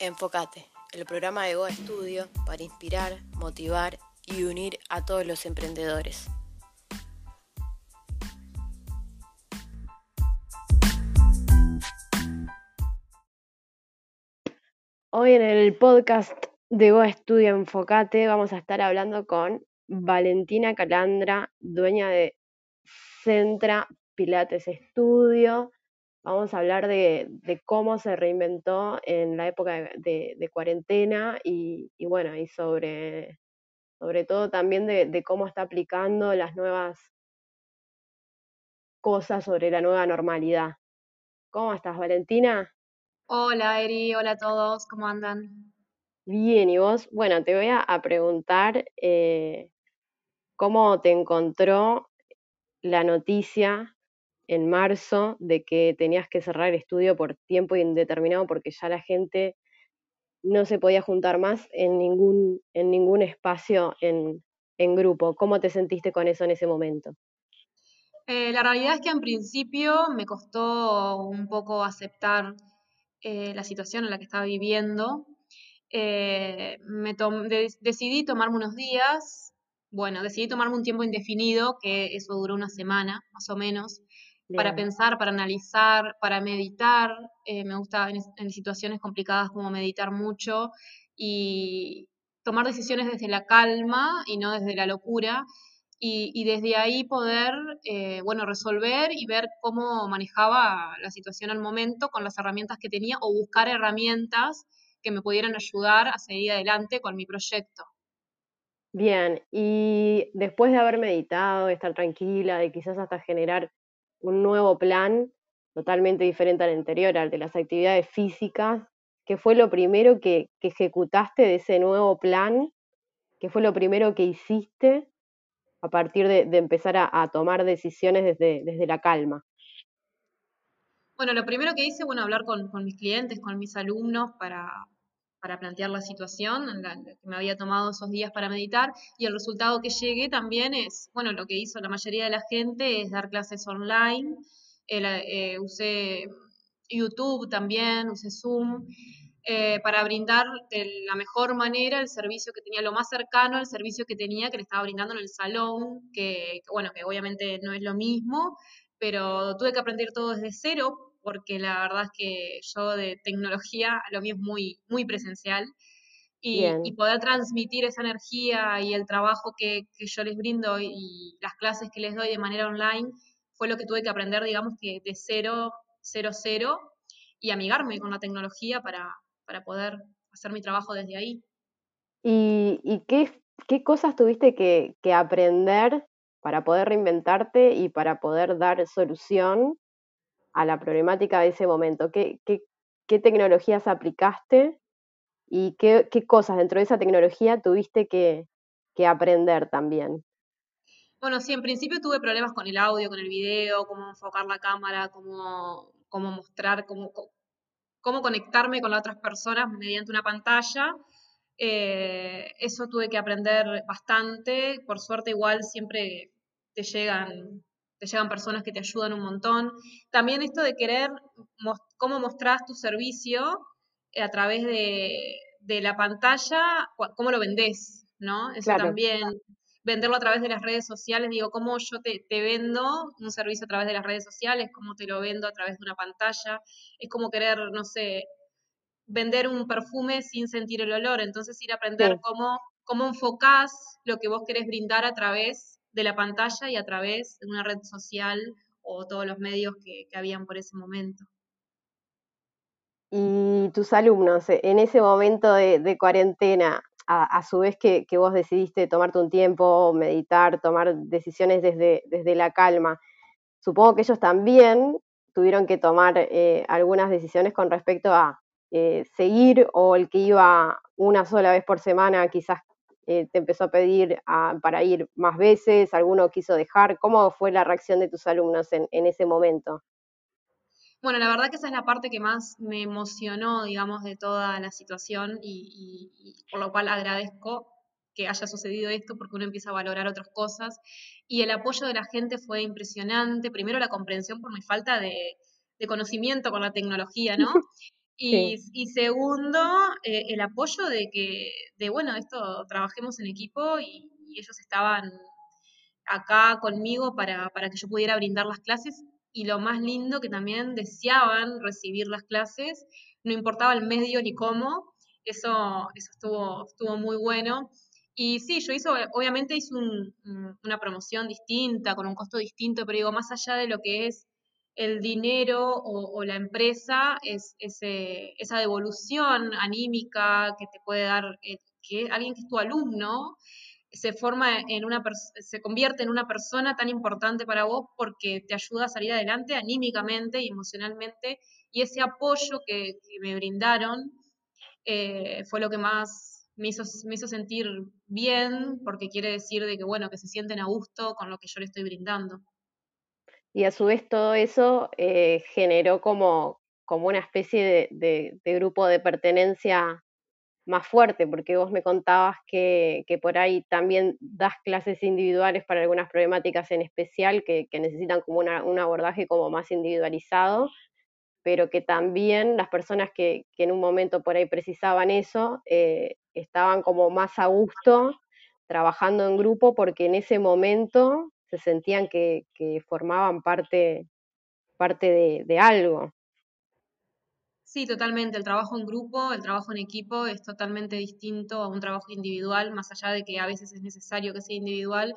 Enfocate, el programa de Goa Estudio para inspirar, motivar y unir a todos los emprendedores. Hoy en el podcast de Goa Estudio Enfocate vamos a estar hablando con Valentina Calandra, dueña de Centra Pilates Estudio, Vamos a hablar de, cómo se reinventó en la época de, cuarentena y, bueno, y sobre, sobre todo también de, cómo está aplicando las nuevas cosas sobre la nueva normalidad. ¿Cómo estás, Valentina? Hola, Eri, hola a todos, ¿cómo andan? Bien, ¿y vos? Bueno, te voy a, preguntar eh, cómo te encontró la noticia en marzo de que tenías que cerrar el estudio por tiempo indeterminado porque ya la gente no se podía juntar más en ningún, en ningún espacio en, grupo. ¿Cómo te sentiste con eso en ese momento? Eh, la realidad es que en principio me costó un poco aceptar eh, la situación en la que estaba viviendo. Eh, me decidí tomarme unos días, bueno, decidí tomarme un tiempo indefinido, que eso duró una semana más o menos, para pensar, para analizar, para meditar. Eh, me gusta en, situaciones complicadas como meditar mucho y tomar decisiones desde la calma y no desde la locura. Y, desde ahí poder, eh, bueno, resolver y ver cómo manejaba la situación al momento con las herramientas que tenía o buscar herramientas que me pudieran ayudar a seguir adelante con mi proyecto. Bien, y después de haber meditado, de estar tranquila, de quizás hasta generar un nuevo plan totalmente diferente al anterior, al de las actividades físicas. ¿Qué fue lo primero que, ejecutaste de ese nuevo plan? ¿Qué fue lo primero que hiciste a partir de, empezar a, tomar decisiones desde, desde la calma? Bueno, lo primero que hice, bueno, hablar con, mis clientes, con mis alumnos para, para plantear la situación que me había tomado esos días para meditar y el resultado que llegué también es, bueno, lo que hizo la mayoría de la gente es dar clases online, eh, usé YouTube también, usé Zoom, eh, para brindar de la mejor manera el servicio que tenía, lo más cercano al servicio que tenía que le estaba brindando en el salón, que bueno, que obviamente no es lo mismo, pero tuve que aprender todo desde cero porque la verdad es que yo de tecnología, lo mío es muy, muy presencial. Y, poder transmitir esa energía y el trabajo que, yo les brindo y las clases que les doy de manera online fue lo que tuve que aprender, digamos, que de cero, cero, cero, y amigarme con la tecnología para, poder hacer mi trabajo desde ahí. ¿Y, qué, qué, cosas tuviste que, que, aprender para poder reinventarte y para poder dar solución a la problemática de ese momento? ¿Qué, qué, tecnologías aplicaste y qué, cosas dentro de esa tecnología tuviste que, aprender también? Bueno, sí, en principio tuve problemas con el audio, con el video, cómo enfocar la cámara, cómo, cómo mostrar, cómo, cómo conectarme con las otras personas mediante una pantalla. Eh, eso tuve que aprender bastante. Por suerte, igual siempre te llegan te llegan personas que te ayudan un montón. También esto de querer cómo mostrás tu servicio eh, a través de, la pantalla, cómo lo vendés, ¿no? Eso también, venderlo a través de las redes sociales, digo, cómo yo te, vendo un servicio a través de las redes sociales, cómo te lo vendo a través de una pantalla, es como querer, no sé, vender un perfume sin sentir el olor, entonces ir a aprender cómo, cómo enfocás lo que vos querés brindar a través de la pantalla y a través de una red social o todos los medios que, habían por ese momento. Y tus alumnos, eh, en ese momento de, cuarentena, a, su vez que, vos decidiste tomarte un tiempo, meditar, tomar decisiones desde, desde la calma, supongo que ellos también tuvieron que tomar eh, algunas decisiones con respecto a eh, seguir o el que iba una sola vez por semana quizás eh, te empezó a pedir ah, para ir más veces, alguno quiso dejar. ¿Cómo fue la reacción de tus alumnos en, ese momento? Bueno, la verdad que esa es la parte que más me emocionó, digamos, de toda la situación y, por lo cual agradezco que haya sucedido esto porque uno empieza a valorar otras cosas. Y el apoyo de la gente fue impresionante. Primero la comprensión por mi falta de, de conocimiento con la tecnología, ¿no? Y, segundo, eh, el apoyo de que, de bueno, esto, trabajemos en equipo y, ellos estaban acá conmigo para, para, que yo pudiera brindar las clases y lo más lindo que también deseaban recibir las clases, no importaba el medio ni cómo, eso, eso estuvo, estuvo muy bueno. Y sí, yo hizo, obviamente hice una promoción distinta, con un costo distinto, pero digo, más allá de lo que es el dinero o, la empresa, es esa devolución anímica que te puede dar eh, que alguien que es tu alumno, se forma en una se convierte en una persona tan importante para vos porque te ayuda a salir adelante anímicamente y emocionalmente y ese apoyo que, me brindaron eh, fue lo que más me hizo, me hizo sentir bien porque quiere decir de que, bueno, que se sienten a gusto con lo que yo le estoy brindando. Y a su vez todo eso eh, generó como, como una especie de, grupo de pertenencia más fuerte, porque vos me contabas que, por ahí también das clases individuales para algunas problemáticas en especial que, necesitan como un abordaje como más individualizado, pero que también las personas que, en un momento por ahí precisaban eso, eh, estaban como más a gusto trabajando en grupo porque en ese momento se sentían que, formaban parte, parte de, algo. Sí, totalmente. El trabajo en grupo, el trabajo en equipo es totalmente distinto a un trabajo individual, más allá de que a veces es necesario que sea individual.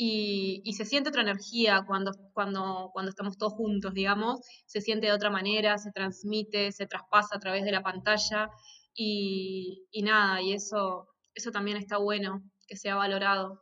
Y, se siente otra energía cuando, cuando, cuando estamos todos juntos, digamos, se siente de otra manera, se transmite, se traspasa a través de la pantalla y, nada, y eso, eso también está bueno, que sea valorado.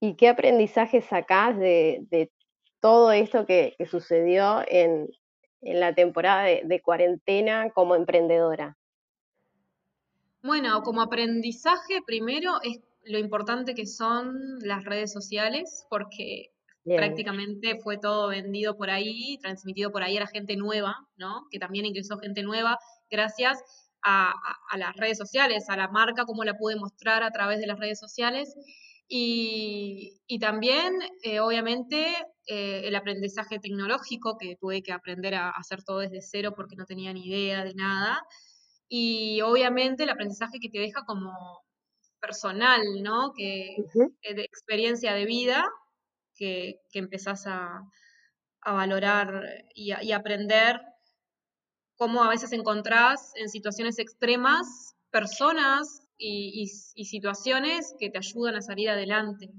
¿Y qué aprendizaje sacás de, todo esto que, sucedió en, la temporada de, cuarentena como emprendedora? Bueno, como aprendizaje, primero es lo importante que son las redes sociales, porque prácticamente fue todo vendido por ahí, transmitido por ahí a la gente nueva, ¿no? Que también ingresó gente nueva gracias a, las redes sociales, a la marca, cómo la pude mostrar a través de las redes sociales. Y, también, eh, obviamente, eh, el aprendizaje tecnológico, que tuve que aprender a hacer todo desde cero porque no tenía ni idea de nada. Y obviamente el aprendizaje que te deja como personal, ¿no? Que, eh, de experiencia de vida, que, que empezás a, valorar y, y aprender cómo a veces encontrás en situaciones extremas personas y, situaciones que te ayudan a salir adelante.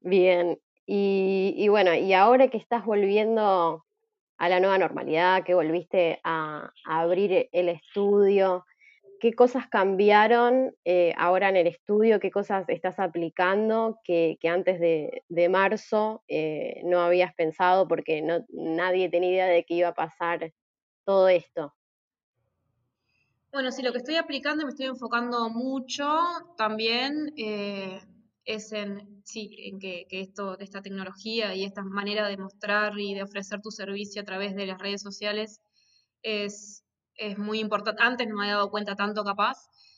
Bien, y, bueno, y ahora que estás volviendo a la nueva normalidad, que volviste a, abrir el estudio, ¿qué cosas cambiaron eh, ahora en el estudio? ¿Qué cosas estás aplicando que, antes de, marzo eh, no habías pensado porque nadie tenía idea de qué iba a pasar todo esto? Bueno, sí, lo que estoy aplicando y me estoy enfocando mucho también eh, es en, sí, en que, esto, esta tecnología y esta manera de mostrar y de ofrecer tu servicio a través de las redes sociales es, muy importante. Antes no me había dado cuenta tanto capaz.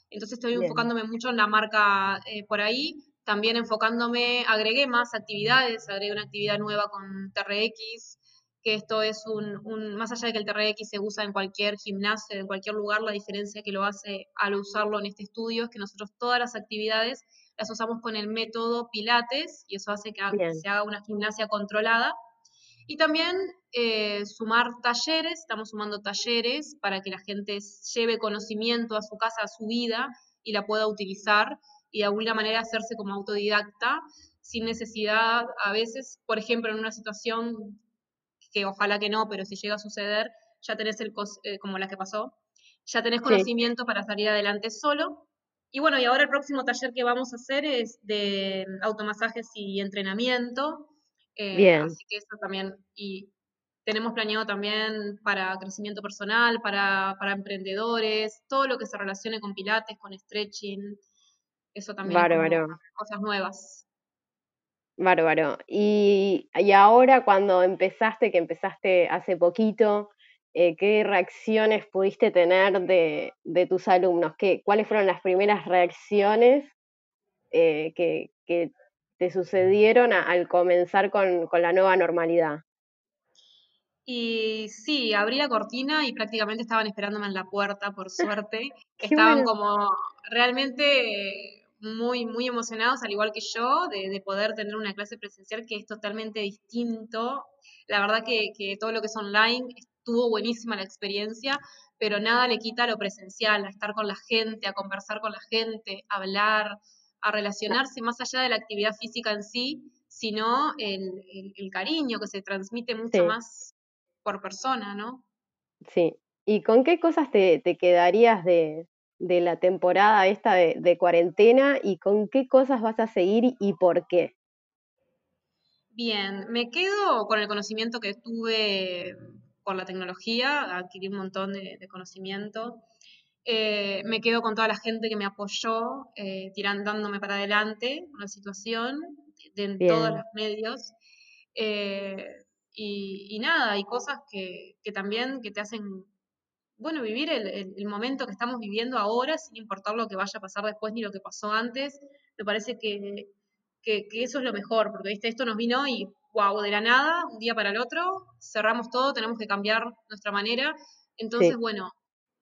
Entonces estoy enfocándome mucho en la marca eh, por ahí. También enfocándome, agregué más actividades, agregué una actividad nueva con TRX, que esto es un, más allá de que el TRX se usa en cualquier gimnasio, en cualquier lugar, la diferencia que lo hace al usarlo en este estudio es que nosotros todas las actividades las usamos con el método Pilates y eso hace que se haga una gimnasia controlada. Y también eh, sumar talleres, estamos sumando talleres para que la gente lleve conocimiento a su casa, a su vida y la pueda utilizar y de alguna manera hacerse como autodidacta sin necesidad a veces, por ejemplo, en una situación que ojalá que no, pero si llega a suceder, ya tenés el, eh, como la que pasó, ya tenés conocimiento para salir adelante solo. Y bueno, y ahora el próximo taller que vamos a hacer es de automasajes y entrenamiento. Eh, Bien. Así que eso también, y tenemos planeado también para crecimiento personal, para, para emprendedores, todo lo que se relacione con pilates, con stretching, eso también cosas nuevas. Bárbaro. Y, ahora cuando empezaste, que empezaste hace poquito, eh, ¿qué reacciones pudiste tener de, tus alumnos? ¿Qué, ¿Cuáles fueron las primeras reacciones eh, que, te sucedieron al comenzar con, la nueva normalidad? Y sí, abrí la cortina y prácticamente estaban esperándome en la puerta, por suerte. Estaban como realmente muy, muy emocionados, al igual que yo, de, poder tener una clase presencial que es totalmente distinto. La verdad que, que todo lo que es online estuvo buenísima la experiencia, pero nada le quita lo presencial, a estar con la gente, a conversar con la gente, a hablar, a relacionarse más allá de la actividad física en sí, sino el, el, cariño que se transmite mucho más por persona, ¿no? Sí. ¿Y con qué cosas te, quedarías de, la temporada esta de, cuarentena y con qué cosas vas a seguir y por qué? Bien, me quedo con el conocimiento que tuve por la tecnología, adquirí un montón de, conocimiento. Eh, me quedo con toda la gente que me apoyó, eh, tirándome para adelante con la situación, en todos los medios. Eh, y, nada, hay cosas que, también que te hacen, bueno, vivir el, momento que estamos viviendo ahora, sin importar lo que vaya a pasar después ni lo que pasó antes. Me parece que, eso es lo mejor, porque ¿viste? esto nos vino y, wow, de la nada, un día para el otro, cerramos todo, tenemos que cambiar nuestra manera. Entonces, bueno,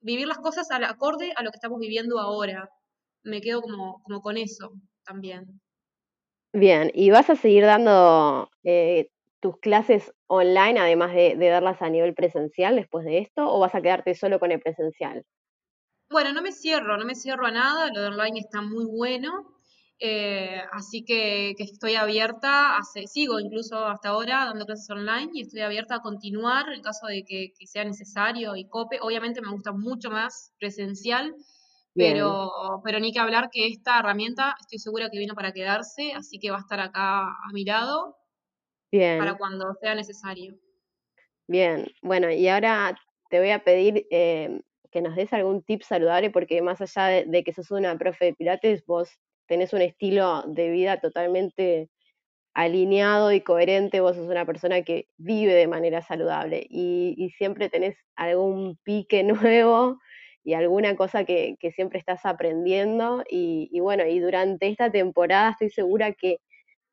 vivir las cosas al acorde a lo que estamos viviendo ahora. Me quedo como, como con eso también. Bien, ¿y vas a seguir dando eh, tus clases online, además de, darlas a nivel presencial después de esto, o vas a quedarte solo con el presencial? Bueno, no me cierro, no me cierro a nada, lo de online está muy bueno, eh, así que, estoy abierta, sigo incluso hasta ahora dando clases online y estoy abierta a continuar en caso de que, sea necesario y cope. Obviamente me gusta mucho más presencial, pero, pero ni que hablar que esta herramienta estoy segura que vino para quedarse, así que va a estar acá a mi lado para cuando sea necesario. Bien, bueno, y ahora te voy a pedir eh, que nos des algún tip saludable, porque más allá de, que sos una profe de Pilates, vos tenés un estilo de vida totalmente alineado y coherente, vos sos una persona que vive de manera saludable y, siempre tenés algún pique nuevo y alguna cosa que, siempre estás aprendiendo y, y, bueno, y durante esta temporada estoy segura que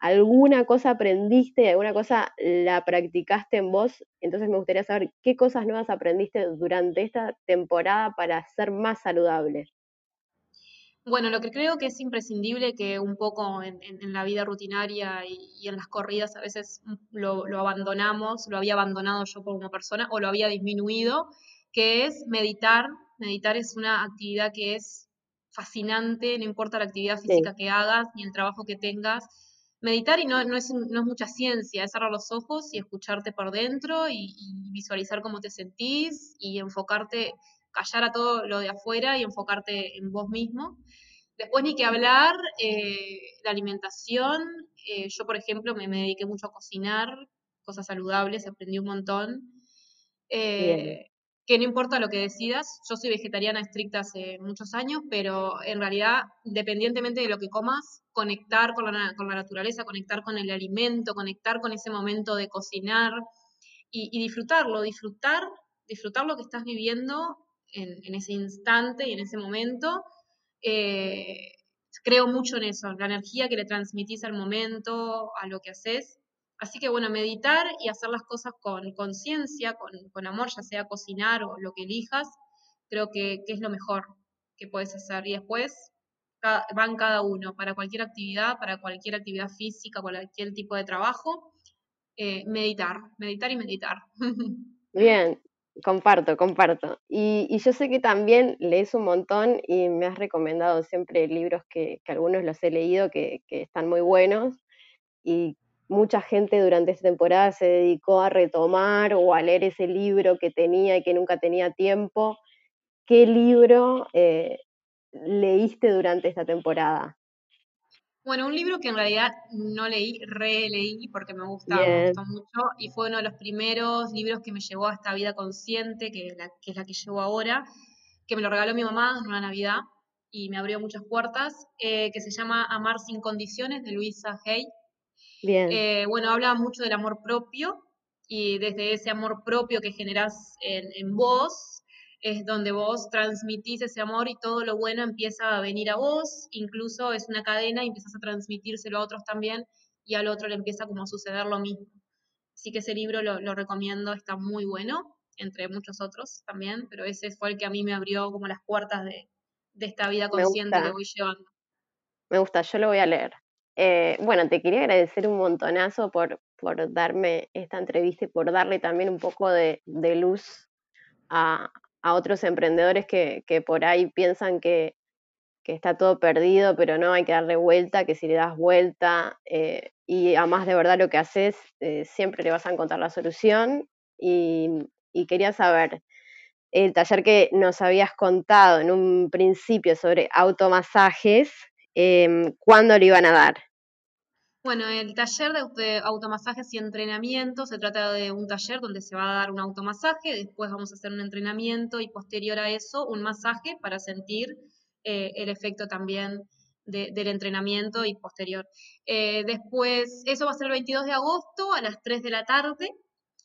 alguna cosa aprendiste, alguna cosa la practicaste en vos, entonces me gustaría saber qué cosas nuevas aprendiste durante esta temporada para ser más saludable. Bueno, lo que creo que es imprescindible que un poco en, la vida rutinaria y, en las corridas a veces lo, lo, abandonamos, lo había abandonado yo como persona o lo había disminuido, que es meditar. Meditar es una actividad que es fascinante, no importa la actividad física que hagas ni el trabajo que tengas, meditar y no, no, es, no es mucha ciencia, es cerrar los ojos y escucharte por dentro y, visualizar cómo te sentís y enfocarte, callar a todo lo de afuera y enfocarte en vos mismo. Después ni que hablar, eh, la alimentación, eh, yo por ejemplo me, dediqué mucho a cocinar, cosas saludables, aprendí un montón. Eh, que no importa lo que decidas, yo soy vegetariana estricta hace muchos años, pero en realidad, independientemente de lo que comas, conectar con la, con la naturaleza, conectar con el alimento, conectar con ese momento de cocinar y, disfrutarlo, disfrutar, disfrutar lo que estás viviendo en, ese instante y en ese momento. Eh, creo mucho en eso, la energía que le transmitís al momento, a lo que haces. Así que bueno, meditar y hacer las cosas con conciencia, con, amor, ya sea cocinar o lo que elijas, creo que, es lo mejor que puedes hacer. Y después van cada uno, para cualquier actividad, para cualquier actividad física, cualquier tipo de trabajo, eh, meditar, meditar y meditar. Bien, comparto, comparto. Y, yo sé que también lees un montón y me has recomendado siempre libros que, algunos los he leído que, que están muy buenos y mucha gente durante esta temporada se dedicó a retomar o a leer ese libro que tenía y que nunca tenía tiempo. ¿Qué libro eh, leíste durante esta temporada? Bueno, un libro que en realidad no leí, releí porque me gusta, me gustó mucho y fue uno de los primeros libros que me llevó a esta vida consciente, que, es la que llevo ahora, que me lo regaló mi mamá en una Navidad y me abrió muchas puertas, eh, que se llama Amar sin condiciones de Luisa Hay. Eh, bueno, habla mucho del amor propio y desde ese amor propio que generas en, vos es donde vos transmitís ese amor y todo lo bueno empieza a venir a vos, incluso es una cadena y empiezas a transmitírselo a otros también y al otro le empieza como a suceder lo mismo. Así que ese libro lo, lo recomiendo, está muy bueno, entre muchos otros también, pero ese fue el que a mí me abrió como las puertas de, de esta vida consciente que voy llevando. Me gusta, yo lo voy a leer. Eh, bueno, te quería agradecer un montonazo por, por darme esta entrevista y por darle también un poco de, de luz a, a, otros emprendedores que, que por ahí piensan que, que, está todo perdido, pero no, hay que darle vuelta, que si le das vuelta eh, y además de verdad lo que haces, eh, siempre le vas a encontrar la solución. Y, y quería saber, el taller que nos habías contado en un principio sobre automasajes, eh, ¿cuándo lo iban a dar? Bueno, el taller de automasajes y entrenamiento se trata de un taller donde se va a dar un automasaje, después vamos a hacer un entrenamiento y posterior a eso un masaje para sentir eh, el efecto también de, del entrenamiento y posterior. Eh, después, eso va a ser el 22 de agosto a las 3 de la tarde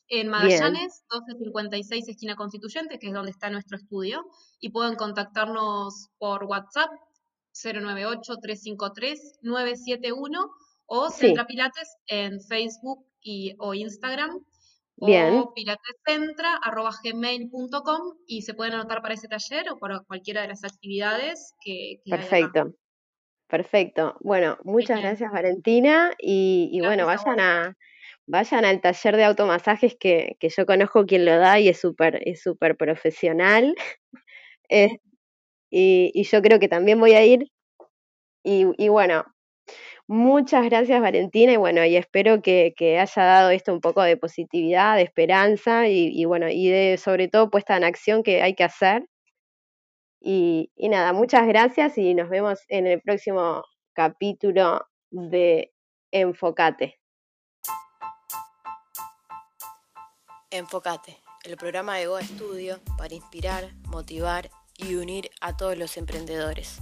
en Magallanes, 1256 esquina Constituyente, que es donde está nuestro estudio, y pueden contactarnos por WhatsApp 098-353-971 o Centra Pilates en Facebook y, o Instagram. Bien. O pilatescentra.gmail.com y se pueden anotar para ese taller o para cualquiera de las actividades que, que Perfecto. Perfecto. Bueno, muchas gracias Valentina y, y bueno, vayan a, vayan al taller de automasajes que, que yo conozco quien lo da y es súper es súper profesional. Eh, y, y, yo creo que también voy a ir. Y, y, bueno, muchas gracias Valentina y bueno, y espero que, que, haya dado esto un poco de positividad, de esperanza y, bueno, y de sobre todo puesta en acción que hay que hacer. Y, nada, muchas gracias y nos vemos en el próximo capítulo de Enfocate. Enfocate, el programa de Go Studio para inspirar, motivar y unir a todos los emprendedores.